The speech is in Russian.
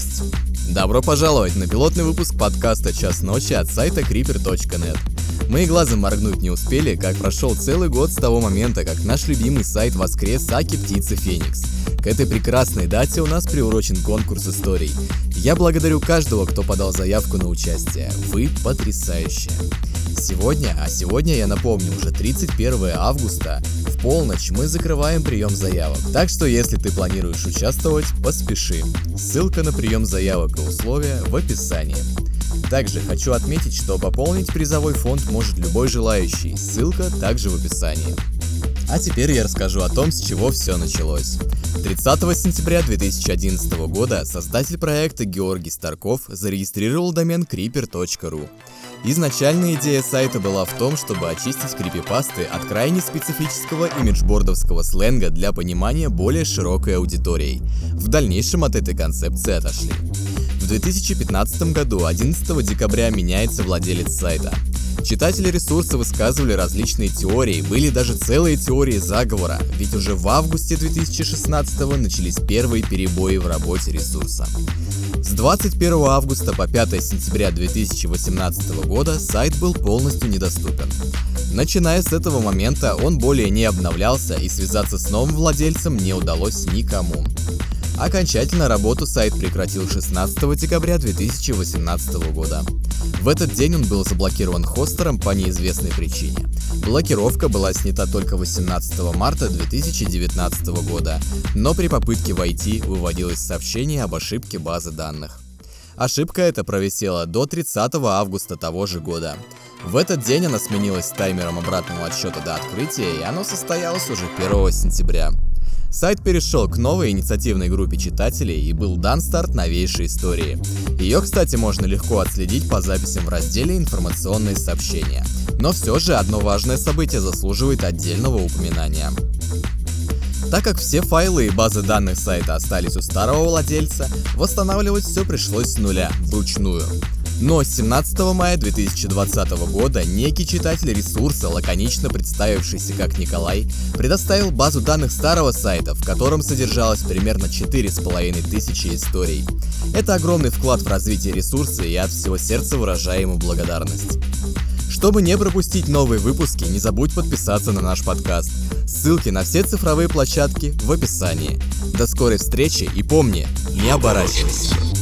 Здрасте. Добро пожаловать на пилотный выпуск подкаста «Час ночи» от сайта creeper.net. Мы и глазом моргнуть не успели, как прошел целый год с того момента, как наш любимый сайт воскрес Аки Птицы Феникс. К этой прекрасной дате у нас приурочен конкурс историй. Я благодарю каждого, кто подал заявку на участие. Вы потрясающие. Сегодня, а сегодня я напомню, уже 31 августа, в полночь мы закрываем прием заявок. Так что если ты планируешь участвовать, поспеши. Ссылка на прием заявок и условия в описании. Также хочу отметить, что пополнить призовой фонд может любой желающий, ссылка также в описании. А теперь я расскажу о том, с чего все началось. 30 сентября 2011 года создатель проекта Георгий Старков зарегистрировал домен creeper.ru. Изначальная идея сайта была в том, чтобы очистить крипипасты от крайне специфического имиджбордовского сленга для понимания более широкой аудитории. В дальнейшем от этой концепции отошли. В 2015 году 11 декабря меняется владелец сайта. Читатели ресурса высказывали различные теории, были даже целые теории заговора, ведь уже в августе 2016 начались первые перебои в работе ресурса. С 21 августа по 5 сентября 2018 года сайт был полностью недоступен. Начиная с этого момента он более не обновлялся и связаться с новым владельцем не удалось никому. Окончательно работу сайт прекратил 16 декабря 2018 года. В этот день он был заблокирован хостером по неизвестной причине. Блокировка была снята только 18 марта 2019 года, но при попытке войти выводилось сообщение об ошибке базы данных. Ошибка эта провисела до 30 августа того же года. В этот день она сменилась таймером обратного отсчета до открытия, и оно состоялось уже 1 сентября. Сайт перешел к новой инициативной группе читателей и был дан старт новейшей истории. Ее, кстати, можно легко отследить по записям в разделе «Информационные сообщения». Но все же одно важное событие заслуживает отдельного упоминания. Так как все файлы и базы данных сайта остались у старого владельца, восстанавливать все пришлось с нуля, вручную. Но 17 мая 2020 года некий читатель ресурса, лаконично представившийся как Николай, предоставил базу данных старого сайта, в котором содержалось примерно 4,5 тысячи историй. Это огромный вклад в развитие ресурса и от всего сердца выражаю ему благодарность. Чтобы не пропустить новые выпуски, не забудь подписаться на наш подкаст. Ссылки на все цифровые площадки в описании. До скорой встречи и помни, не оборачивайся.